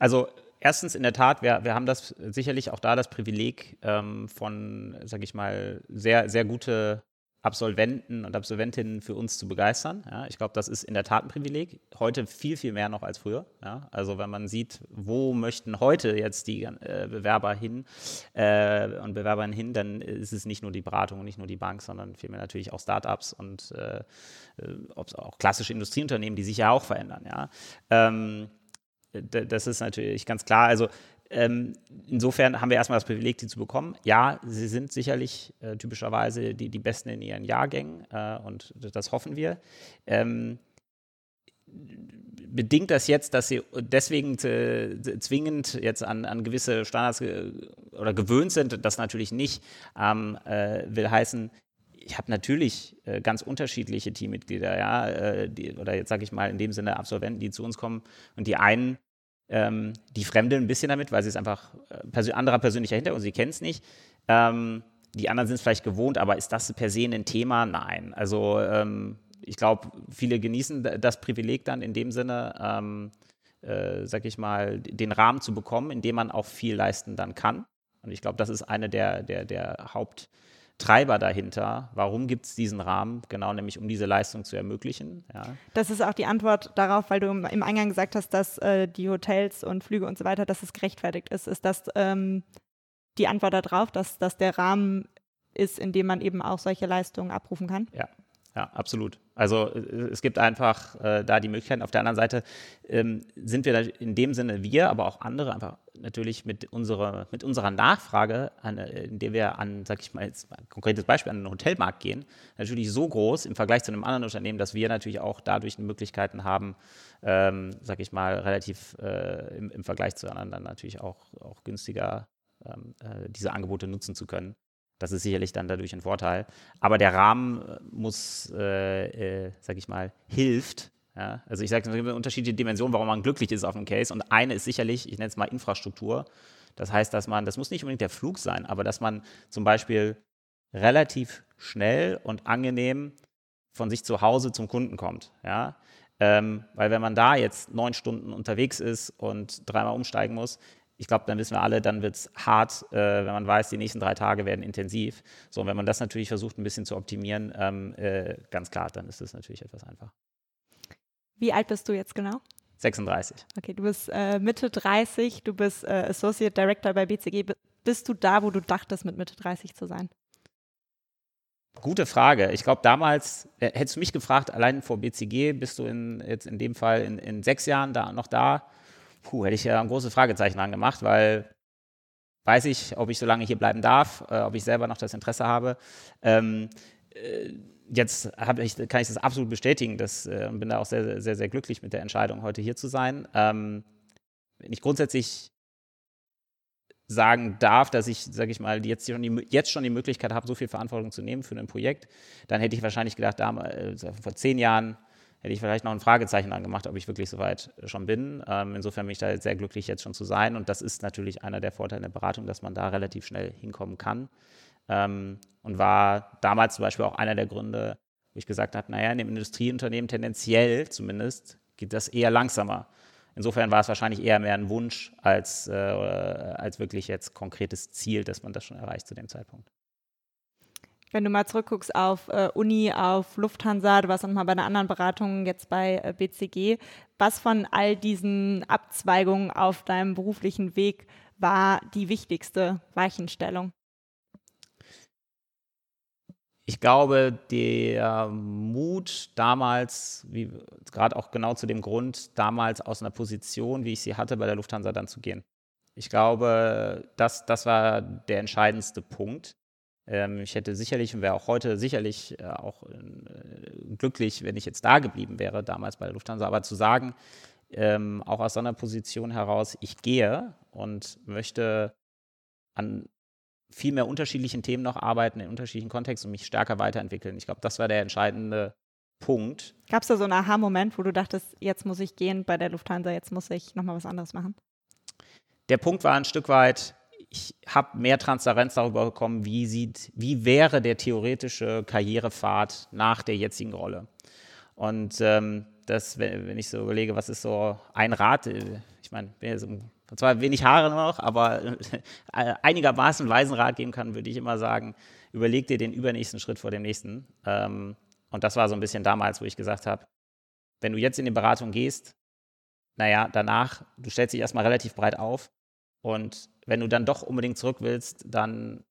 Also erstens in der Tat, wir, wir haben das sicherlich auch da das Privileg ähm, von, sag ich mal, sehr, sehr gute Absolventen und Absolventinnen für uns zu begeistern. Ja, ich glaube, das ist in der Tat ein Privileg. Heute viel, viel mehr noch als früher. Ja, also wenn man sieht, wo möchten heute jetzt die äh, Bewerber hin äh, und Bewerberinnen hin, dann ist es nicht nur die Beratung und nicht nur die Bank, sondern vielmehr natürlich auch Startups und äh, äh auch klassische Industrieunternehmen, die sich ja auch verändern. Ja. Ähm, das ist natürlich ganz klar. Also ähm, insofern haben wir erstmal das Privileg, die zu bekommen. Ja, sie sind sicherlich äh, typischerweise die, die Besten in ihren Jahrgängen äh, und das hoffen wir. Ähm, bedingt das jetzt, dass sie deswegen zwingend jetzt an, an gewisse Standards oder gewöhnt sind, das natürlich nicht, ähm, äh, will heißen, ich habe natürlich äh, ganz unterschiedliche Teammitglieder, ja, äh, die, oder jetzt sage ich mal in dem Sinne Absolventen, die zu uns kommen und die einen ähm, die fremdeln ein bisschen damit, weil sie es einfach äh, persö anderer persönlicher Hintergrund, sie kennen es nicht. Ähm, die anderen sind es vielleicht gewohnt, aber ist das per se ein Thema? Nein. Also ähm, ich glaube, viele genießen das Privileg dann in dem Sinne, ähm, äh, sag ich mal, den Rahmen zu bekommen, in dem man auch viel leisten dann kann. Und ich glaube, das ist eine der, der, der Haupt- Treiber dahinter. Warum gibt es diesen Rahmen? Genau, nämlich um diese Leistung zu ermöglichen. Ja. Das ist auch die Antwort darauf, weil du im Eingang gesagt hast, dass äh, die Hotels und Flüge und so weiter, dass es gerechtfertigt ist. Ist das ähm, die Antwort darauf, dass das der Rahmen ist, in dem man eben auch solche Leistungen abrufen kann? Ja, ja, absolut. Also äh, es gibt einfach äh, da die Möglichkeiten. Auf der anderen Seite ähm, sind wir in dem Sinne wir, aber auch andere einfach natürlich mit unserer, mit unserer Nachfrage, an, äh, indem wir an, sag ich mal jetzt ein konkretes Beispiel, an den Hotelmarkt gehen, natürlich so groß im Vergleich zu einem anderen Unternehmen, dass wir natürlich auch dadurch Möglichkeiten haben, ähm, sag ich mal, relativ äh, im, im, Vergleich zu anderen dann natürlich auch, auch günstiger ähm, äh, diese Angebote nutzen zu können. Das ist sicherlich dann dadurch ein Vorteil. Aber der Rahmen äh, muss, äh, äh, sag ich mal, hilft. Ja? Also ich sage, es gibt unterschiedliche Dimensionen, warum man glücklich ist auf einem Case. Und eine ist sicherlich, ich nenne es mal Infrastruktur. Das heißt, dass man, das muss nicht unbedingt der Flug sein, aber dass man zum Beispiel relativ schnell und angenehm von sich zu Hause zum Kunden kommt. Ja? Ähm, weil wenn man da jetzt neun Stunden unterwegs ist und dreimal umsteigen muss, ich glaube, dann wissen wir alle, dann wird es hart, äh, wenn man weiß, die nächsten drei Tage werden intensiv. So, und wenn man das natürlich versucht, ein bisschen zu optimieren, ähm, äh, ganz klar, dann ist es natürlich etwas einfacher. Wie alt bist du jetzt genau? 36. Okay, du bist äh, Mitte 30, du bist äh, Associate Director bei BCG. Bist du da, wo du dachtest, mit Mitte 30 zu sein? Gute Frage. Ich glaube, damals, äh, hättest du mich gefragt, allein vor BCG, bist du in, jetzt in dem Fall in, in sechs Jahren da, noch da? Puh, hätte ich ja ein großes Fragezeichen dran gemacht, weil weiß ich, ob ich so lange hier bleiben darf, äh, ob ich selber noch das Interesse habe. Ähm, äh, jetzt ich, kann ich das absolut bestätigen dass, äh, bin da auch sehr, sehr, sehr glücklich mit der Entscheidung, heute hier zu sein. Ähm, wenn ich grundsätzlich sagen darf, dass ich, sage ich mal, jetzt schon, die, jetzt schon die Möglichkeit habe, so viel Verantwortung zu nehmen für ein Projekt, dann hätte ich wahrscheinlich gedacht, damals, äh, vor zehn Jahren, hätte ich vielleicht noch ein Fragezeichen angemacht, ob ich wirklich soweit schon bin. Ähm, insofern bin ich da sehr glücklich, jetzt schon zu sein. Und das ist natürlich einer der Vorteile der Beratung, dass man da relativ schnell hinkommen kann. Ähm, und war damals zum Beispiel auch einer der Gründe, wo ich gesagt habe, naja, in dem Industrieunternehmen tendenziell zumindest geht das eher langsamer. Insofern war es wahrscheinlich eher mehr ein Wunsch als, äh, als wirklich jetzt konkretes Ziel, dass man das schon erreicht zu dem Zeitpunkt wenn du mal zurückguckst auf äh, Uni, auf Lufthansa, du warst noch mal bei einer anderen Beratung, jetzt bei äh, BCG, was von all diesen Abzweigungen auf deinem beruflichen Weg war die wichtigste Weichenstellung? Ich glaube, der Mut damals, gerade auch genau zu dem Grund, damals aus einer Position, wie ich sie hatte, bei der Lufthansa dann zu gehen. Ich glaube, das, das war der entscheidendste Punkt. Ähm, ich hätte sicherlich und wäre auch heute sicherlich äh, auch äh, glücklich, wenn ich jetzt da geblieben wäre, damals bei der Lufthansa. Aber zu sagen, ähm, auch aus so einer Position heraus, ich gehe und möchte an viel mehr unterschiedlichen Themen noch arbeiten, in unterschiedlichen Kontexten und mich stärker weiterentwickeln. Ich glaube, das war der entscheidende Punkt. Gab es da so einen Aha-Moment, wo du dachtest, jetzt muss ich gehen bei der Lufthansa, jetzt muss ich nochmal was anderes machen? Der Punkt war ein Stück weit, ich habe mehr Transparenz darüber bekommen, wie sieht, wie wäre der theoretische Karrierepfad nach der jetzigen Rolle. Und ähm, das, wenn, wenn, ich so überlege, was ist so ein Rat, äh, ich meine, zwar wenig Haare noch, aber äh, einigermaßen weisen Rat geben kann, würde ich immer sagen, überleg dir den übernächsten Schritt vor dem nächsten. Ähm, und das war so ein bisschen damals, wo ich gesagt habe, wenn du jetzt in die Beratung gehst, naja, danach, du stellst dich erstmal relativ breit auf und wenn du dann doch unbedingt zurück willst, dann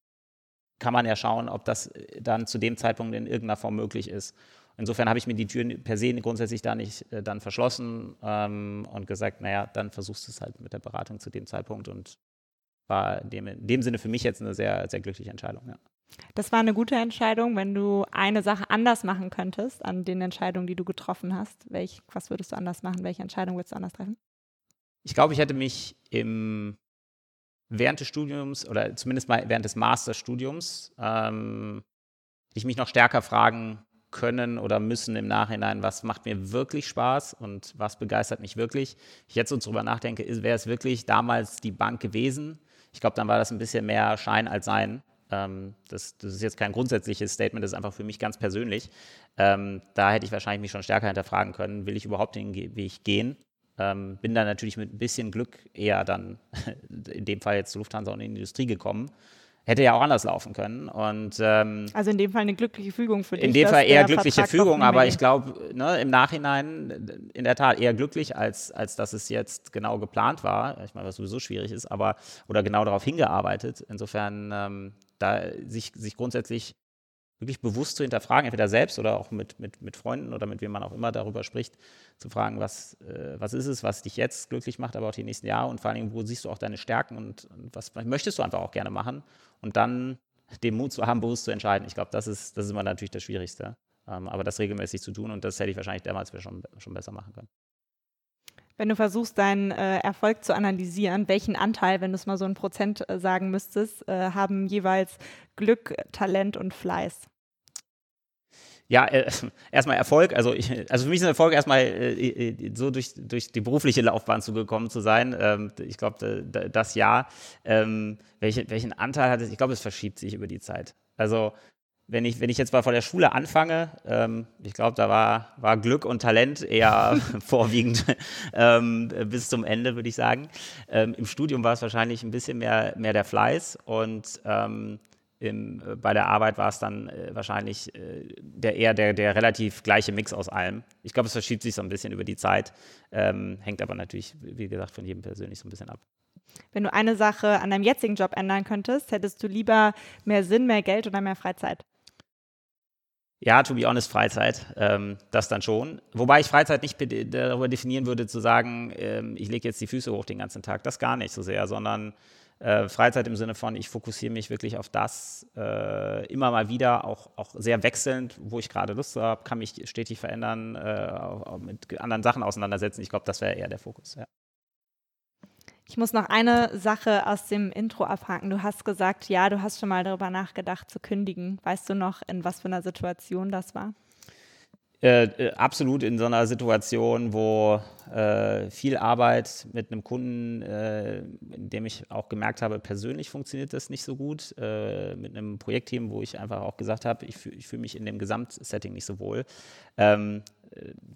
kann man ja schauen, ob das äh, dann zu dem Zeitpunkt in irgendeiner Form möglich ist. Insofern habe ich mir die Türen per se grundsätzlich da nicht äh, dann verschlossen ähm, und gesagt, naja, dann versuchst du es halt mit der Beratung zu dem Zeitpunkt und war in dem, in dem Sinne für mich jetzt eine sehr, sehr glückliche Entscheidung. Ja. Das war eine gute Entscheidung, wenn du eine Sache anders machen könntest an den Entscheidungen, die du getroffen hast. Welch, was würdest du anders machen? Welche Entscheidung würdest du anders treffen? Ich glaube, ich hätte mich im, während des Studiums oder zumindest mal während des Masterstudiums ähm, ich mich noch stärker fragen können oder müssen im Nachhinein, was macht mir wirklich Spaß und was begeistert mich wirklich. Ich jetzt so drüber nachdenke, wäre es wirklich damals die Bank gewesen? Ich glaube, dann war das ein bisschen mehr Schein als Sein. Ähm, das, das, ist jetzt kein grundsätzliches Statement, das ist einfach für mich ganz persönlich. Ähm, da hätte ich wahrscheinlich mich schon stärker hinterfragen können, will ich überhaupt den Weg gehen? Ähm, bin dann natürlich mit ein bisschen Glück eher dann, in dem Fall jetzt zu Lufthansa und in die Industrie gekommen. Hätte ja auch anders laufen können. Und, ähm, also in dem Fall eine glückliche Fügung für dich. In dem Fall eher glückliche Vertrag Fügung, aber ich glaube, ne, im Nachhinein in der Tat eher glücklich, als, als dass es jetzt genau geplant war. Ich meine, was sowieso schwierig ist, aber oder genau darauf hingearbeitet. Insofern ähm, da sich, sich grundsätzlich wirklich bewusst zu hinterfragen, entweder selbst oder auch mit, mit, mit Freunden oder mit wem man auch immer darüber spricht, zu fragen, was, äh, was ist es, was dich jetzt glücklich macht, aber auch die nächsten Jahre und vor allen Dingen, wo siehst du auch deine Stärken und, und was möchtest du einfach auch gerne machen und dann den Mut zu haben, bewusst zu entscheiden. Ich glaube, das ist, das ist immer natürlich das Schwierigste. Ähm, aber das regelmäßig zu tun und das hätte ich wahrscheinlich damals schon, schon besser machen können. Wenn du versuchst, deinen äh, Erfolg zu analysieren, welchen Anteil, wenn du es mal so in Prozent äh, sagen müsstest, äh, haben jeweils Glück, Talent und Fleiß? Ja, äh, erstmal Erfolg. Also, ich, also für mich ist ein Erfolg erstmal äh, äh, so durch, durch die berufliche Laufbahn zugekommen zu sein. Ähm, ich glaube, das Jahr. Ähm, welche, welchen Anteil hat es? Ich glaube, es verschiebt sich über die Zeit. Also wenn ich, wenn ich jetzt mal von der Schule anfange, ähm, ich glaube, da war, war Glück und Talent eher vorwiegend ähm, bis zum Ende, würde ich sagen. Ähm, Im Studium war es wahrscheinlich ein bisschen mehr, mehr der Fleiß und ähm, im, äh, bei der Arbeit war es dann äh, wahrscheinlich äh, der, eher der, der relativ gleiche Mix aus allem. Ich glaube, es verschiebt sich so ein bisschen über die Zeit, ähm, hängt aber natürlich, wie gesagt, von jedem persönlich so ein bisschen ab. Wenn du eine Sache an deinem jetzigen Job ändern könntest, hättest du lieber mehr Sinn, mehr Geld oder mehr Freizeit? Ja, to be honest, Freizeit, ähm, das dann schon. Wobei ich Freizeit nicht darüber definieren würde, zu sagen, ähm, ich lege jetzt die Füße hoch den ganzen Tag. Das gar nicht so sehr, sondern äh, Freizeit im Sinne von, ich fokussiere mich wirklich auf das, äh, immer mal wieder, auch, auch sehr wechselnd, wo ich gerade Lust habe, kann mich stetig verändern, äh, auch, auch mit anderen Sachen auseinandersetzen. Ich glaube, das wäre eher der Fokus. Ja. Ich muss noch eine Sache aus dem Intro abhaken. Du hast gesagt, ja, du hast schon mal darüber nachgedacht zu kündigen. Weißt du noch, in was für einer Situation das war? Äh, äh, absolut in so einer Situation, wo äh, viel Arbeit mit einem Kunden, äh, in dem ich auch gemerkt habe, persönlich funktioniert das nicht so gut, äh, mit einem Projektteam, wo ich einfach auch gesagt habe, ich, fühle fühl mich in dem Gesamtsetting nicht so wohl. Ähm,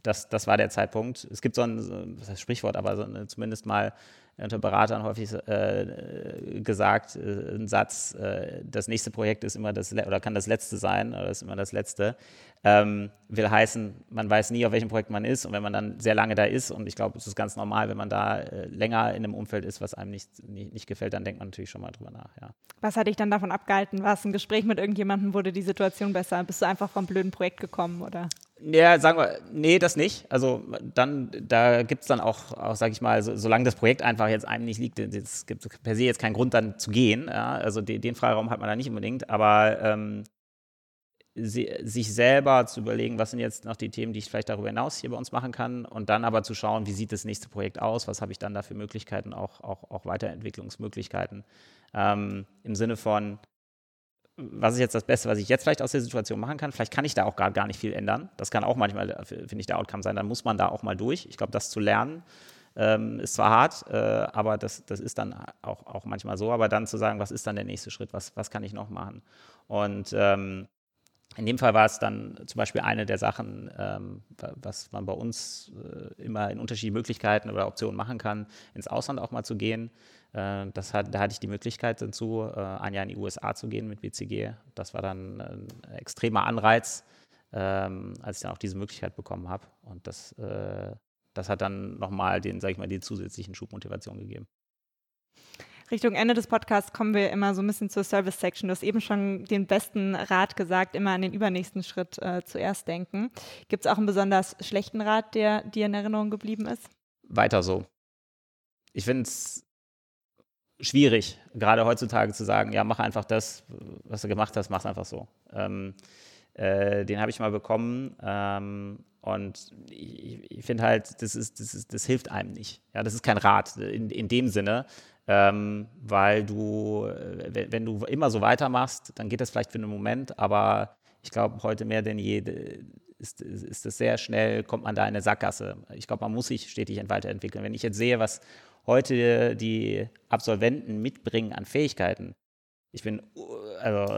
das, das war der Zeitpunkt. Es gibt so ein, das heißt Sprichwort, aber so eine, zumindest mal unter Beratern häufig äh, gesagt, äh, ein Satz, äh, das nächste Projekt ist immer das, oder kann das letzte sein, oder ist immer das letzte. Ähm, will heißen, man weiß nie, auf welchem Projekt man ist und wenn man dann sehr lange da ist und ich glaube, es ist ganz normal, wenn man da äh, länger in einem Umfeld ist, was einem nicht, nicht, nicht, gefällt, dann denkt man natürlich schon mal drüber nach. Ja. Was hat dich dann davon abgehalten? War es ein Gespräch mit irgendjemandem, wurde die Situation besser? Bist du einfach vom blöden Projekt gekommen oder? Ja, sagen wir, nee, das nicht. Also dann, da gibt es dann auch, auch sage ich mal, so, solange das Projekt einfach jetzt einem nicht liegt, es gibt per se jetzt keinen Grund dann zu gehen. Ja? Also die, den Freiraum hat man da nicht unbedingt, aber ähm, sie, sich selber zu überlegen, was sind jetzt noch die Themen, die ich vielleicht darüber hinaus hier bei uns machen kann und dann aber zu schauen, wie sieht das nächste Projekt aus, was habe ich dann da für Möglichkeiten, auch, auch, auch Weiterentwicklungsmöglichkeiten ähm, im Sinne von, was ist jetzt das Beste, was ich jetzt vielleicht aus der Situation machen kann? Vielleicht kann ich da auch gar, gar nicht viel ändern. Das kann auch manchmal, finde ich, der Outcome sein. Dann muss man da auch mal durch. Ich glaube, das zu lernen ähm, ist zwar hart, äh, aber das, das ist dann auch, auch manchmal so. Aber dann zu sagen, was ist dann der nächste Schritt? Was, was kann ich noch machen? Und ähm, in dem Fall war es dann zum Beispiel eine der Sachen, ähm, was man bei uns äh, immer in unterschiedlichen Möglichkeiten oder Optionen machen kann, ins Ausland auch mal zu gehen. Äh, das hat, da hatte ich die Möglichkeit dazu, äh, ein Jahr in die USA zu gehen mit WCG. Das war dann ein extremer Anreiz, ähm, als ich dann auch diese Möglichkeit bekommen habe. Und das, äh, das hat dann nochmal den, sag ich mal, die zusätzlichen Schubmotivation gegeben. Richtung Ende des Podcasts kommen wir immer so ein bisschen zur Service-Section. Du hast eben schon den besten Rat gesagt, immer an den übernächsten Schritt äh, zuerst denken. Gibt es auch einen besonders schlechten Rat, der dir in Erinnerung geblieben ist? Weiter so. Ich finde es schwierig, gerade heutzutage zu sagen, ja, mach einfach das, was du gemacht hast, mach es einfach so. Ähm, äh, den habe ich mal bekommen ähm, und ich, ich finde halt, das, ist, das, ist, das hilft einem nicht. Ja, das ist kein Rat in, in dem Sinne, ähm, weil du, äh, wenn, du immer so weitermachst, dann geht das vielleicht für einen Moment, aber ich glaube, heute mehr denn je ist, ist es sehr schnell, kommt man da in eine Sackgasse. Ich glaube, man muss sich stetig weiterentwickeln. Wenn ich jetzt sehe, was heute die Absolventen mitbringen an Fähigkeiten, ich bin, also,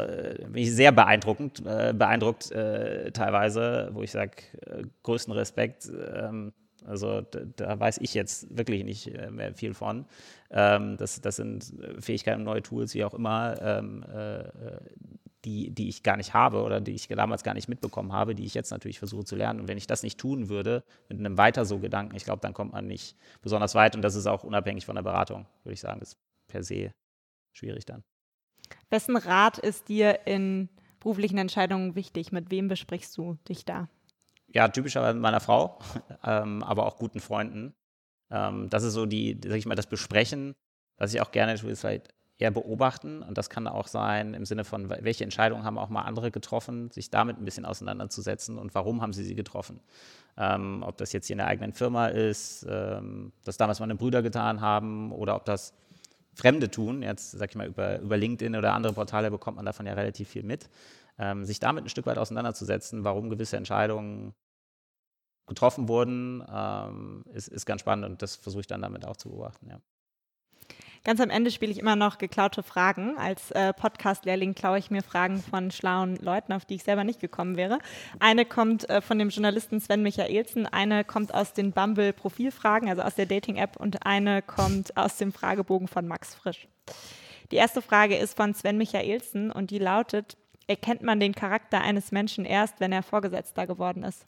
bin ich sehr beeindruckend, äh, beeindruckt äh, teilweise, wo ich sage, äh, größten Respekt. Ähm, also da, da, weiß ich jetzt wirklich nicht äh, mehr viel von. Ähm, das, das sind Fähigkeiten, neue Tools, wie auch immer, ähm, äh, die, die ich gar nicht habe oder die ich damals gar nicht mitbekommen habe, die ich jetzt natürlich versuche zu lernen. Und wenn ich das nicht tun würde, mit einem weiter so Gedanken, ich glaube, dann kommt man nicht besonders weit. Und das ist auch unabhängig von der Beratung, würde ich sagen. Das ist per se schwierig dann. Wessen Rat ist dir in beruflichen Entscheidungen wichtig? Mit wem besprichst du dich da? Ja, typischerweise mit meiner Frau, ähm, aber auch guten Freunden. Ähm, das ist so die, sag ich mal, das Besprechen, was ich auch gerne tue, ist halt eher beobachten. Und das kann auch sein im Sinne von, welche Entscheidungen haben auch mal andere getroffen, sich damit ein bisschen auseinanderzusetzen und warum haben sie sie getroffen. Ähm, ob das jetzt hier in der eigenen Firma ist, ähm, das damals meine Brüder getan haben oder ob das Fremde tun, jetzt sag ich mal über, über LinkedIn oder andere Portale bekommt man davon ja relativ viel mit, ähm, sich damit ein Stück weit auseinanderzusetzen, warum gewisse Entscheidungen getroffen wurden, ähm, ist, ist ganz spannend und das versuche ich dann damit auch zu beobachten. Ja. Ganz am Ende spiele ich immer noch geklaute Fragen. Als äh, Podcast-Lehrling klaue ich mir Fragen von schlauen Leuten, auf die ich selber nicht gekommen wäre. Eine kommt äh, von dem Journalisten Sven Michaelsen, eine kommt aus den Bumble-Profilfragen, also aus der Dating-App, und eine kommt aus dem Fragebogen von Max Frisch. Die erste Frage ist von Sven Michaelsen und die lautet: Erkennt man den Charakter eines Menschen erst, wenn er Vorgesetzter geworden ist?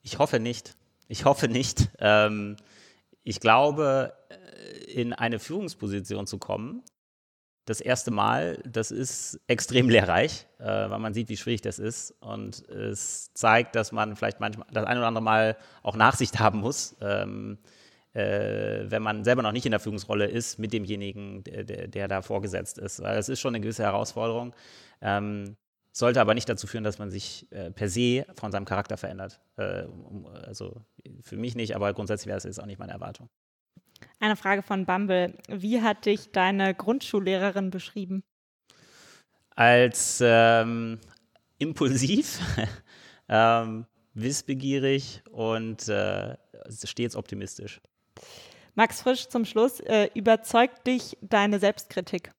Ich hoffe nicht. Ich hoffe nicht. Ähm, ich glaube, in eine Führungsposition zu kommen, das erste Mal, das ist extrem lehrreich, äh, weil man sieht, wie schwierig das ist. Und es zeigt, dass man vielleicht manchmal das ein oder andere Mal auch Nachsicht haben muss, ähm, äh, wenn man selber noch nicht in der Führungsrolle ist, mit demjenigen, der, der, der da vorgesetzt ist. Weil es ist schon eine gewisse Herausforderung. Ähm, sollte aber nicht dazu führen, dass man sich äh, per se von seinem Charakter verändert. Äh, also für mich nicht, aber grundsätzlich wäre es jetzt auch nicht meine Erwartung. Eine Frage von Bumble. Wie hat dich deine Grundschullehrerin beschrieben? Als ähm, impulsiv, ähm, wissbegierig und äh, stets optimistisch. Max Frisch zum Schluss. Äh, überzeugt dich deine Selbstkritik?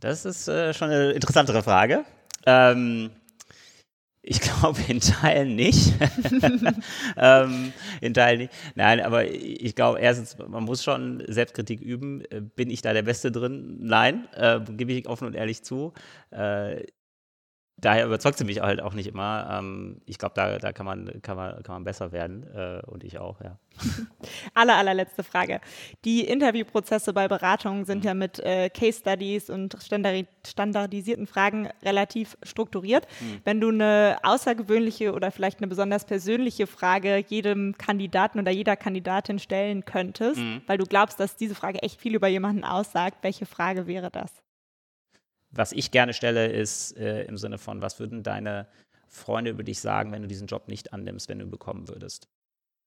Das ist äh, schon eine interessantere Frage. Ähm, ich glaube in Teilen nicht. ähm, in Teilen nicht. Nein, aber ich glaube, erstens, man muss schon Selbstkritik üben. Äh, bin ich da der Beste drin? Nein, äh, gebe ich offen und ehrlich zu. Äh, daher überzeugt sie mich halt auch nicht immer. Ähm, ich glaube, da, da kann, man, kann, man, kann man besser werden äh, und ich auch, ja. Aller, allerletzte Frage. Die Interviewprozesse bei Beratungen sind mhm. ja mit äh, Case Studies und standardisierten Fragen relativ strukturiert. Mhm. Wenn du eine außergewöhnliche oder vielleicht eine besonders persönliche Frage jedem Kandidaten oder jeder Kandidatin stellen könntest, mhm. weil du glaubst, dass diese Frage echt viel über jemanden aussagt, welche Frage wäre das? Was ich gerne stelle, ist äh, im Sinne von, was würden deine Freunde über dich sagen, wenn du diesen Job nicht annimmst, wenn du ihn bekommen würdest?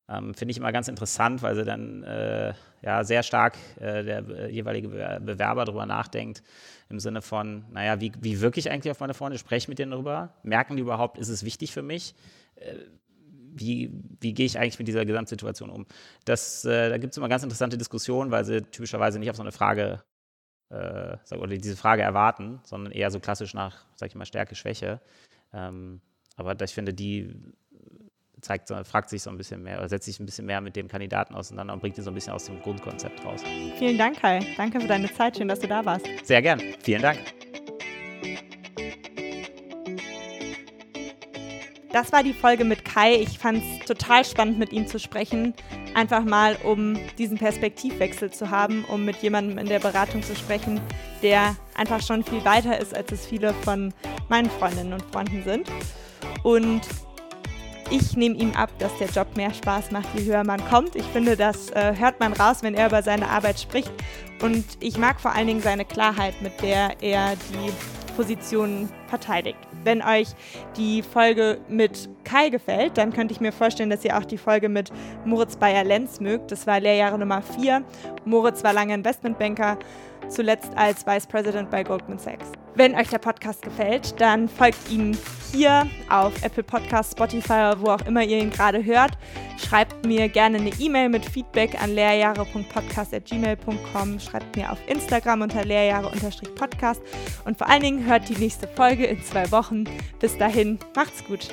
Ähm, Finde ich immer ganz interessant, weil sie dann äh, ja sehr stark äh, der äh, jeweilige Bewerber darüber nachdenkt, im Sinne von, naja, wie, wie wirke ich eigentlich auf meine Freunde? Spreche ich mit denen darüber? Merken die überhaupt, ist es wichtig für mich? Äh, wie, wie gehe ich eigentlich mit dieser Gesamtsituation um? Das, äh, da gibt es immer ganz interessante Diskussionen, weil sie typischerweise nicht auf so eine Frage äh, oder diese Frage erwarten, sondern eher so klassisch nach, sag ich mal, Stärke, Schwäche. Ähm, aber ich finde, die zeigt, fragt sich so ein bisschen mehr oder setzt sich ein bisschen mehr mit dem Kandidaten auseinander und bringt ihn so ein bisschen aus dem Grundkonzept raus. Vielen Dank, Kai. Danke für deine Zeit. Schön, dass du da warst. Sehr gern. Vielen Dank. Das war die Folge mit Kai. Ich fand es total spannend, mit ihm zu sprechen. Einfach mal, um diesen Perspektivwechsel zu haben, um mit jemandem in der Beratung zu sprechen, der einfach schon viel weiter ist, als es viele von meinen Freundinnen und Freunden sind. Und ich nehme ihm ab, dass der Job mehr Spaß macht, je höher man kommt. Ich finde, das äh, hört man raus, wenn er über seine Arbeit spricht. Und ich mag vor allen Dingen seine Klarheit, mit der er die Positionen verteidigt. Wenn euch die Folge mit Kai gefällt, dann könnte ich mir vorstellen, dass ihr auch die Folge mit Moritz Bayer-Lenz mögt. Das war Lehrjahre Nummer 4. Moritz war lange Investmentbanker, zuletzt als Vice President bei Goldman Sachs. Wenn euch der Podcast gefällt, dann folgt ihm hier auf Apple Podcasts, Spotify, wo auch immer ihr ihn gerade hört. Schreibt mir gerne eine E-Mail mit Feedback an lehrjahre.podcast.gmail.com. Schreibt mir auf Instagram unter lehrjahre-podcast. Und vor allen Dingen hört die nächste Folge in zwei Wochen. Bis dahin, macht's gut.